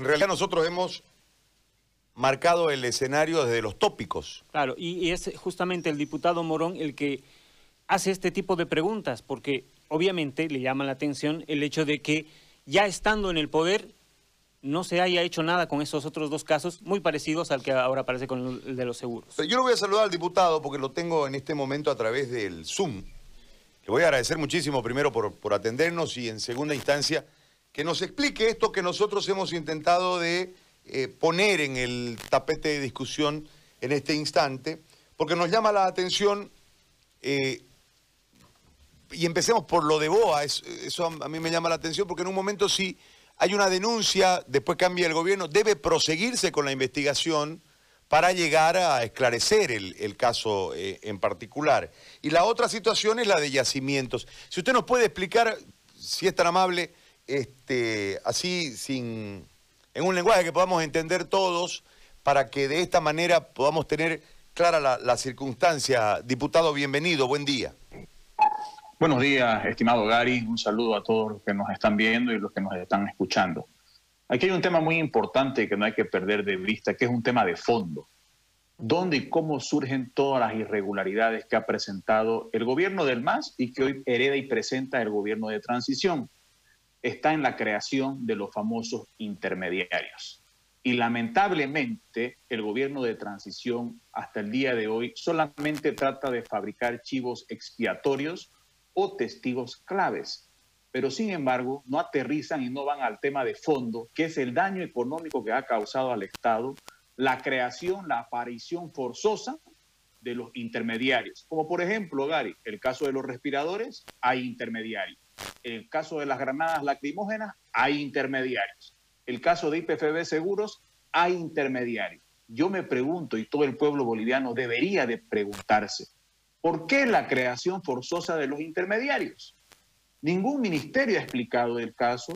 en realidad nosotros hemos marcado el escenario desde los tópicos. Claro, y, es justamente el diputado Morón el que hace este tipo de preguntas, porque obviamente le llama la atención el hecho de que ya estando en el poder no se haya hecho nada con esos otros dos casos muy parecidos al que ahora aparece con el de los seguros. yo lo voy a saludar al diputado porque lo tengo en este momento a través del Zoom. Le voy a agradecer muchísimo primero por, por atendernos y en segunda instancia que nos explique esto que nosotros hemos intentado de eh, poner en el tapete de discusión en este instante, porque nos llama la atención, eh, y empecemos por lo de Boa, eso, a mí me llama la atención, porque en un momento si hay una denuncia, después cambia el gobierno, debe proseguirse con la investigación para llegar a esclarecer el, caso eh, en particular. Y la otra situación es la de yacimientos. Si usted nos puede explicar, si es tan amable, este, así sin, en un lenguaje que podamos entender todos, para que de esta manera podamos tener clara la, circunstancia. Diputado, bienvenido, buen día. Buenos días, estimado Gary. Un saludo a todos los que nos están viendo y los que nos están escuchando. Aquí hay un tema muy importante que no hay que perder de vista, que es un tema de fondo. ¿Dónde y cómo surgen todas las irregularidades que ha presentado el gobierno del MAS y que hoy hereda y presenta el gobierno de transición? Está en la creación de los famosos intermediarios. Y lamentablemente el gobierno de transición hasta el día de hoy solamente trata de fabricar chivos expiatorios o testigos claves, pero sin embargo no aterrizan y no van al tema de fondo, que es el daño económico que ha causado al Estado la creación, la aparición forzosa de los intermediarios. Como por ejemplo, Gary, el caso de los respiradores, hay intermediarios el caso de las granadas lacrimógenas, hay intermediarios. El caso de IPFB Seguros, hay intermediarios. Yo me pregunto, y todo el pueblo boliviano debería de preguntarse, ¿por qué la creación forzosa de los intermediarios? Ningún ministerio ha explicado el caso,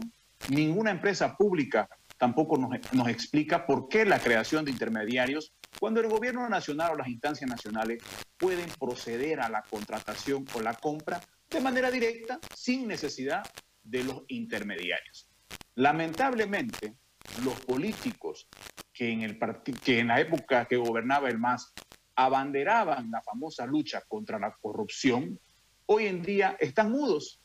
ninguna empresa pública tampoco nos, nos, explica por qué la creación de intermediarios cuando el gobierno nacional o las instancias nacionales pueden proceder a la contratación o la compra de manera directa, sin necesidad de los intermediarios. Lamentablemente, los políticos que en, el que en la época que gobernaba el MAS abanderaban la famosa lucha contra la corrupción, hoy en día están mudos.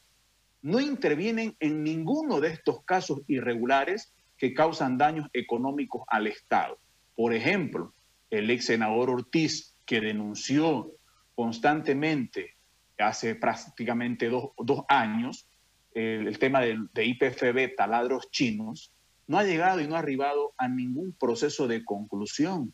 No intervienen en ninguno de estos casos irregulares que causan daños económicos al Estado. Por ejemplo, el ex senador Ortiz, que denunció constantemente hace prácticamente dos, años, el, tema de, de IPFB, taladros chinos, no ha llegado y no ha arribado a ningún proceso de conclusión.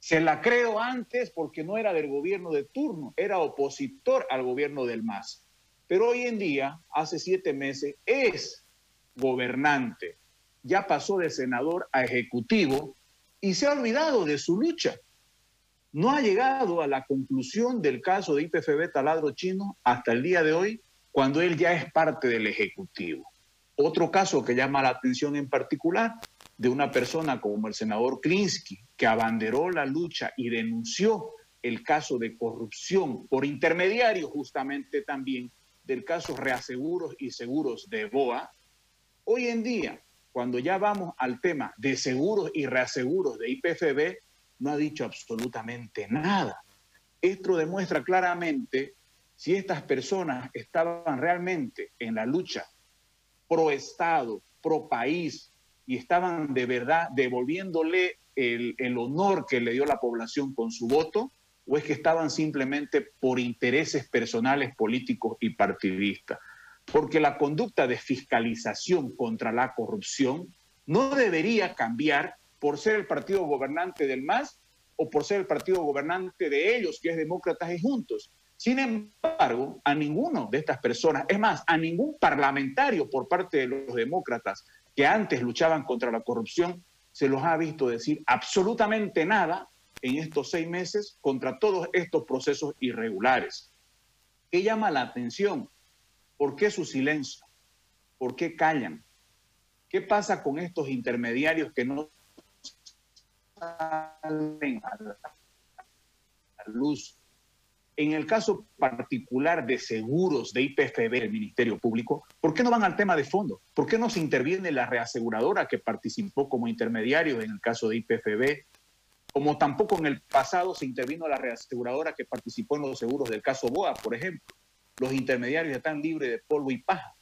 Se la creo antes porque no era del gobierno de turno, era opositor al gobierno del MAS. Pero hoy en día, hace siete meses, es gobernante. Ya pasó de senador a ejecutivo y se ha olvidado de su lucha no ha llegado a la conclusión del caso de IPFB Taladro Chino hasta el día de hoy, cuando él ya es parte del Ejecutivo. Otro caso que llama la atención en particular de una persona como el senador Klinsky, que abanderó la lucha y denunció el caso de corrupción por intermediario justamente también del caso reaseguros y seguros de BOA, hoy en día, cuando ya vamos al tema de seguros y reaseguros de IPFB, no ha dicho absolutamente nada. Esto demuestra claramente si estas personas estaban realmente en la lucha pro Estado, pro país, y estaban de verdad devolviéndole el, honor que le dio la población con su voto, o es que estaban simplemente por intereses personales, políticos y partidistas. Porque la conducta de fiscalización contra la corrupción no debería cambiar por ser el partido gobernante del MAS o por ser el partido gobernante de ellos, que es Demócratas y Juntos. Sin embargo, a ninguno de estas personas, es más, a ningún parlamentario por parte de los demócratas que antes luchaban contra la corrupción, se los ha visto decir absolutamente nada en estos seis meses contra todos estos procesos irregulares. ¿Qué llama la atención? ¿Por qué su silencio? ¿Por qué callan? ¿Qué pasa con estos intermediarios que no salen a En el caso particular de seguros de IPFB, el Ministerio Público, ¿por qué no van al tema de fondo? ¿Por qué no se interviene la reaseguradora que participó como intermediario en el caso de IPFB? Como tampoco en el pasado se intervino la reaseguradora que participó en los seguros del caso BOA, por ejemplo. Los intermediarios están libres de polvo y paja.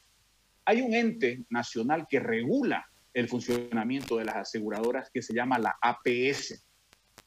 Hay un ente nacional que regula el funcionamiento de las aseguradoras que se llama la APS,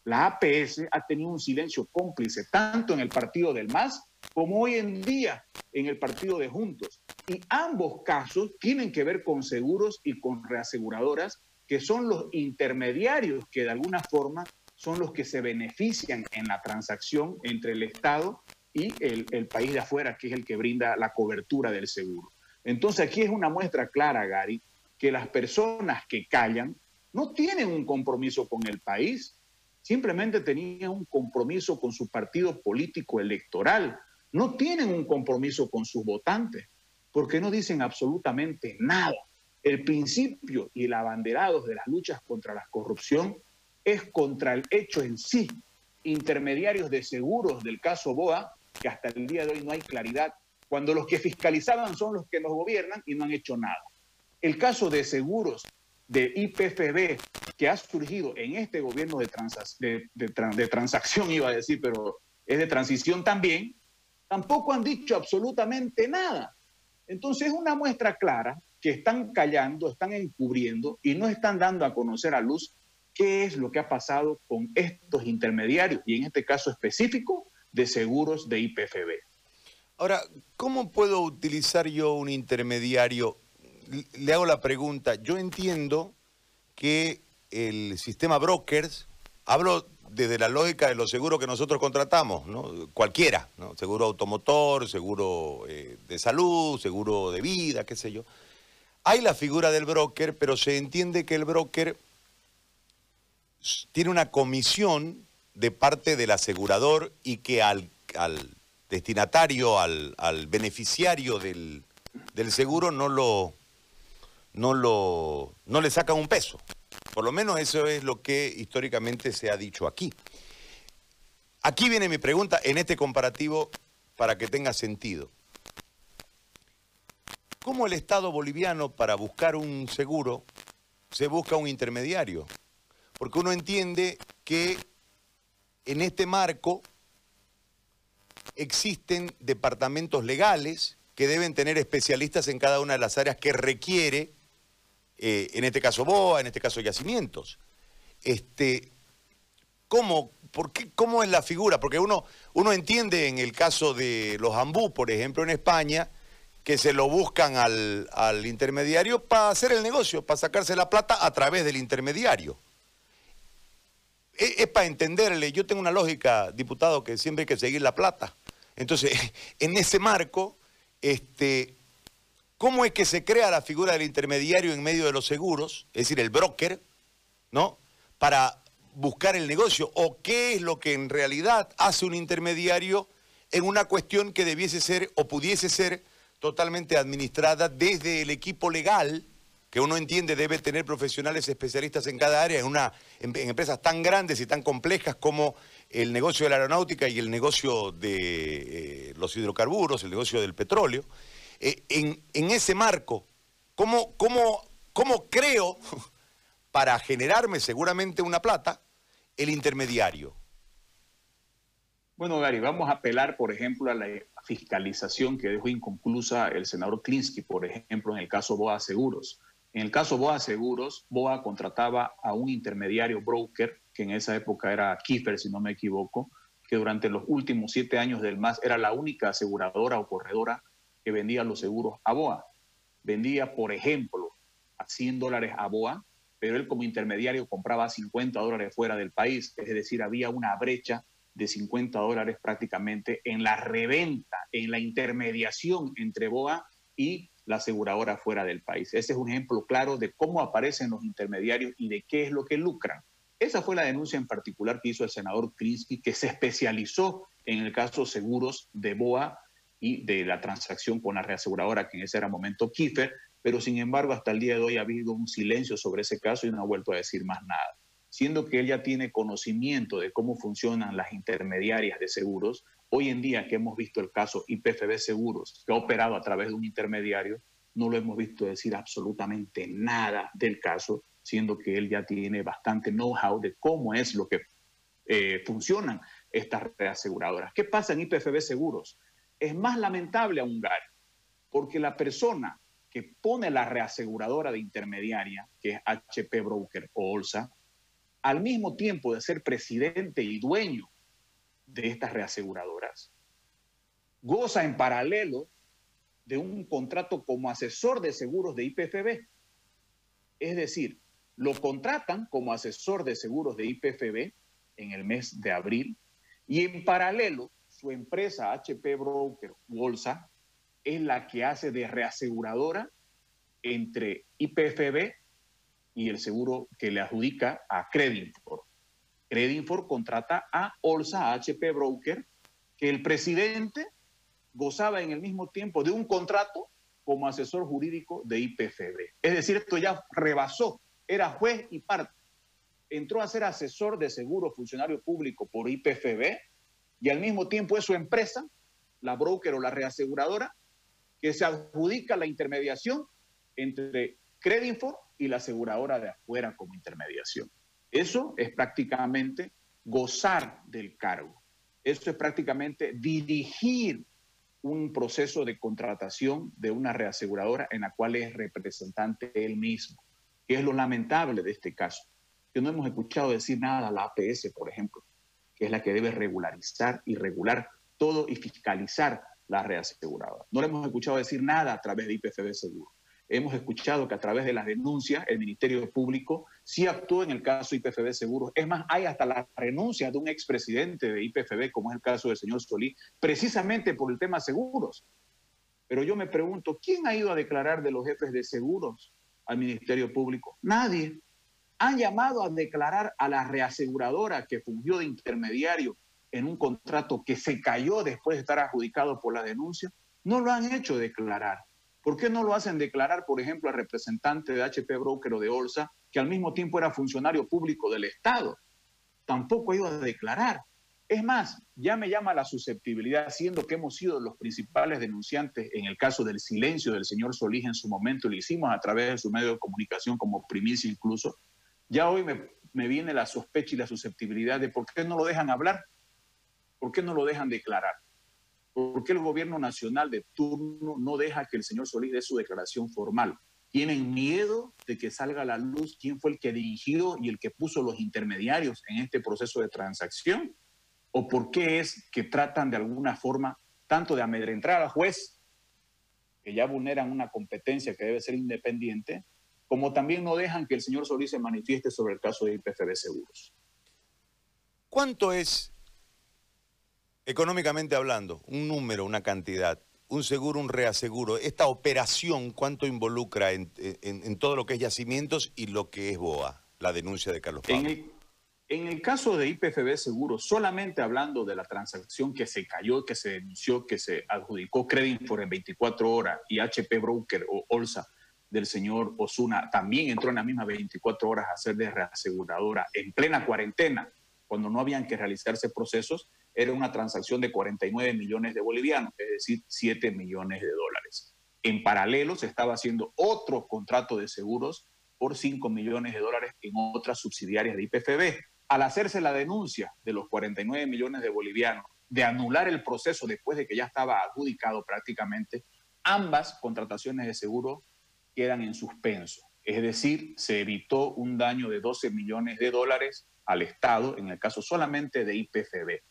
la APS ha tenido un silencio cómplice, tanto en el partido del MAS como hoy en día en el partido de Juntos. Y ambos casos tienen que ver con seguros y con reaseguradoras, que son los intermediarios que de alguna forma son los que se benefician en la transacción entre el Estado y el, el país de afuera, que es el que brinda la cobertura del seguro. Entonces aquí es una muestra clara, Gary, que las personas que callan no tienen un compromiso con el país, simplemente tenían un compromiso con su partido político electoral, no tienen un compromiso con sus votantes, porque no dicen absolutamente nada. El principio y el abanderado de las luchas contra la corrupción es contra el hecho en sí. Intermediarios de seguros del caso BOA, que hasta el día de hoy no hay claridad, cuando los que fiscalizaban son los que nos gobiernan y no han hecho nada. El caso de seguros de IPFB que ha surgido en este gobierno de, transacción, iba a decir, pero es de transición también, tampoco han dicho absolutamente nada. Entonces es una muestra clara que están callando, están encubriendo y no están dando a conocer a luz qué es lo que ha pasado con estos intermediarios y en este caso específico de seguros de IPFB. Ahora, ¿cómo puedo utilizar yo un intermediario le hago la pregunta, yo entiendo que el sistema brokers, hablo desde la lógica de los seguros que nosotros contratamos, ¿no? cualquiera, ¿no? seguro automotor, seguro eh, de salud, seguro de vida, qué sé yo. Hay la figura del broker, pero se entiende que el broker tiene una comisión de parte del asegurador y que al, destinatario, al, beneficiario del seguro no lo, no, lo, no le sacan un peso. Por lo menos eso es lo que históricamente se ha dicho aquí. Aquí viene mi pregunta en este comparativo para que tenga sentido. ¿Cómo el Estado boliviano para buscar un seguro se busca un intermediario? Porque uno entiende que en este marco existen departamentos legales que deben tener especialistas en cada una de las áreas que requiere eh, en este caso BOA, en este caso yacimientos. Este, ¿cómo, por qué, ¿Cómo es la figura? Porque uno, uno entiende en el caso de los ambú, por ejemplo, en España, que se lo buscan al, al intermediario para hacer el negocio, para sacarse la plata a través del intermediario. Es, es para entenderle, yo tengo una lógica, diputado, que siempre hay que seguir la plata. Entonces, en ese marco, este, ¿Cómo es que se crea la figura del intermediario en medio de los seguros, es decir, el broker, ¿no? Para buscar el negocio. ¿O qué es lo que en realidad hace un intermediario en una cuestión que debiese ser o pudiese ser totalmente administrada desde el equipo legal, que uno entiende debe tener profesionales especialistas en cada área, en, una, en, empresas tan grandes y tan complejas como el negocio de la aeronáutica y el negocio de eh, los hidrocarburos, el negocio del petróleo. Eh, en, ese marco, ¿cómo, cómo, cómo creo, para generarme seguramente una plata, el intermediario? Bueno, Gary, vamos a apelar, por ejemplo, a la fiscalización que dejó inconclusa el senador Klinsky, por ejemplo, en el caso BOA Seguros. En el caso BOA Seguros, BOA contrataba a un intermediario broker, que en esa época era Kiefer, si no me equivoco, que durante los últimos siete años del MAS era la única aseguradora o corredora que vendía los seguros a BOA. Vendía, por ejemplo, a 100 dólares a BOA, pero él como intermediario compraba 50 dólares fuera del país. Es decir, había una brecha de 50 dólares prácticamente en la reventa, en la intermediación entre BOA y la aseguradora fuera del país. Ese es un ejemplo claro de cómo aparecen los intermediarios y de qué es lo que lucran. Esa fue la denuncia en particular que hizo el senador Krinsky, que se especializó en el caso seguros de BOA y de la transacción con la reaseguradora, que en ese era momento Kiefer, pero sin embargo hasta el día de hoy ha habido un silencio sobre ese caso y no ha vuelto a decir más nada. Siendo que él ya tiene conocimiento de cómo funcionan las intermediarias de seguros, Hoy en día que hemos visto el caso IPFB Seguros, que ha operado a través de un intermediario, no lo hemos visto decir absolutamente nada del caso, siendo que él ya tiene bastante know-how de cómo es lo que eh, funcionan estas reaseguradoras. ¿Qué pasa en IPFB Seguros? Es más lamentable aún, Gary, porque la persona que pone la reaseguradora de intermediaria, que es HP Broker o OLSA, al mismo tiempo de ser presidente y dueño de estas reaseguradoras, goza en paralelo de un contrato como asesor de seguros de IPFB. Es decir, lo contratan como asesor de seguros de IPFB en el mes de abril y en paralelo su empresa HP Broker Bolsa es la que hace de reaseguradora entre IPFB y el seguro que le adjudica a Credinfor. Credinfor contrata a Olsa, HP Broker, que el presidente gozaba en el mismo tiempo de un contrato como asesor jurídico de IPFB. Es decir, esto ya rebasó, era juez y parte. Entró a ser asesor de seguro funcionario público por IPFB y al mismo tiempo es su empresa, la broker o la reaseguradora, que se adjudica la intermediación entre Credinfor y la aseguradora de afuera como intermediación. Eso es prácticamente gozar del cargo. Eso es prácticamente dirigir un proceso de contratación de una reaseguradora en la cual es representante él mismo, que es lo lamentable de este caso, que no hemos escuchado decir nada a la APS, por ejemplo, es la que debe regularizar y regular todo y fiscalizar la reaseguradora. No le hemos escuchado decir nada a través de IPFB Seguro. Hemos escuchado que a través de las denuncias el Ministerio Público sí actuó en el caso IPFB Seguros. Es más, hay hasta la renuncia de un expresidente de IPFB, como es el caso del señor Solí, precisamente por el tema seguros. Pero yo me pregunto, ¿quién ha ido a declarar de los jefes de seguros al Ministerio Público? Nadie. Han llamado a declarar a la reaseguradora que fungió de intermediario en un contrato que se cayó después de estar adjudicado por la denuncia, no lo han hecho declarar. ¿Por qué no lo hacen declarar, por ejemplo, al representante de HP Broker o de Olsa, que al mismo tiempo era funcionario público del Estado? Tampoco ido a declarar. Es más, ya me llama la susceptibilidad, siendo que hemos sido los principales denunciantes en el caso del silencio del señor Solís en su momento, lo hicimos a través de su medio de comunicación como primicia incluso, ya hoy me, viene la sospecha y la susceptibilidad de por qué no lo dejan hablar ¿Por qué no lo dejan declarar? ¿Por qué el gobierno nacional de turno no deja que el señor Solís dé su declaración formal? ¿Tienen miedo de que salga a la luz quién fue el que dirigió y el que puso los intermediarios en este proceso de transacción? ¿O por qué es que tratan de alguna forma tanto de amedrentar al juez, que ya vulneran una competencia que debe ser independiente, como también no dejan que el señor Solís se manifieste sobre el caso de IPFB Seguros? ¿Cuánto es económicamente hablando, un número, una cantidad, un seguro, un reaseguro, esta operación, ¿cuánto involucra en, todo lo que es yacimientos y lo que es BOA, la denuncia de Carlos Pablo? En el, caso de IPFB Seguro, solamente hablando de la transacción que se cayó, que se denunció, que se adjudicó Credinfor en 24 horas y HP Broker o Olsa del señor Osuna también entró en las mismas 24 horas a ser de reaseguradora en plena cuarentena, cuando no habían que realizarse procesos, era una transacción de 49 millones de bolivianos, es decir, 7 millones de dólares. En paralelo se estaba haciendo otro contrato de seguros por 5 millones de dólares en otras subsidiarias de IPFB. Al hacerse la denuncia de los 49 millones de bolivianos de anular el proceso después de que ya estaba adjudicado prácticamente, ambas contrataciones de seguro quedan en suspenso. Es decir, se evitó un daño de 12 millones de dólares al Estado, en el caso solamente de IPFB.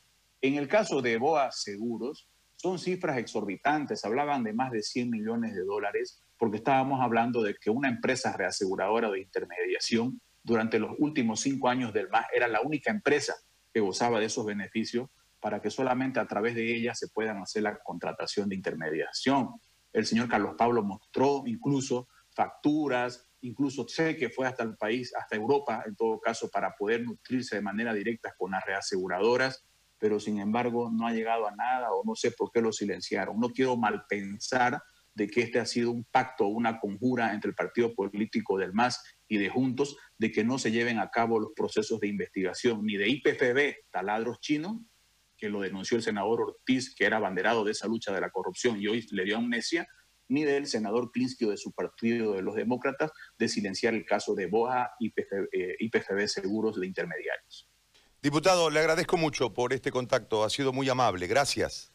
En el caso de BOA Seguros, son cifras exorbitantes, hablaban de más de 100 millones de dólares, porque estábamos hablando de que una empresa reaseguradora de intermediación durante los últimos cinco años del MAS era la única empresa que gozaba de esos beneficios para que solamente a través de ella se puedan hacer la contratación de intermediación. El señor Carlos Pablo mostró incluso facturas, incluso sé que fue hasta el país, hasta Europa en todo caso, para poder nutrirse de manera directa con las reaseguradoras pero sin embargo no ha llegado a nada o no sé por qué lo silenciaron. No quiero mal pensar de que este ha sido un pacto, una conjura entre el partido político del MAS y de Juntos, de que no se lleven a cabo los procesos de investigación ni de IPFB, taladros chinos, que lo denunció el senador Ortiz, que era abanderado de esa lucha de la corrupción y hoy le dio amnesia, ni del senador Klinsky o de su partido de los demócratas de silenciar el caso de BOA y IPFB eh, Seguros de Intermediarios. Diputado, le agradezco mucho por este contacto, ha sido muy amable, gracias.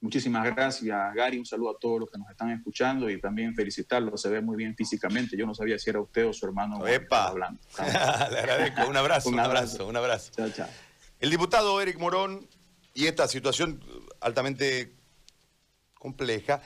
Muchísimas gracias, Gary. Un saludo a todos los que nos están escuchando y también felicitarlo. Se ve muy bien físicamente. Yo no sabía si era usted o su hermano Epa. hablando. Le agradezco. Un abrazo, un abrazo, un abrazo. Chao, chao. El diputado Eric Morón y esta situación altamente compleja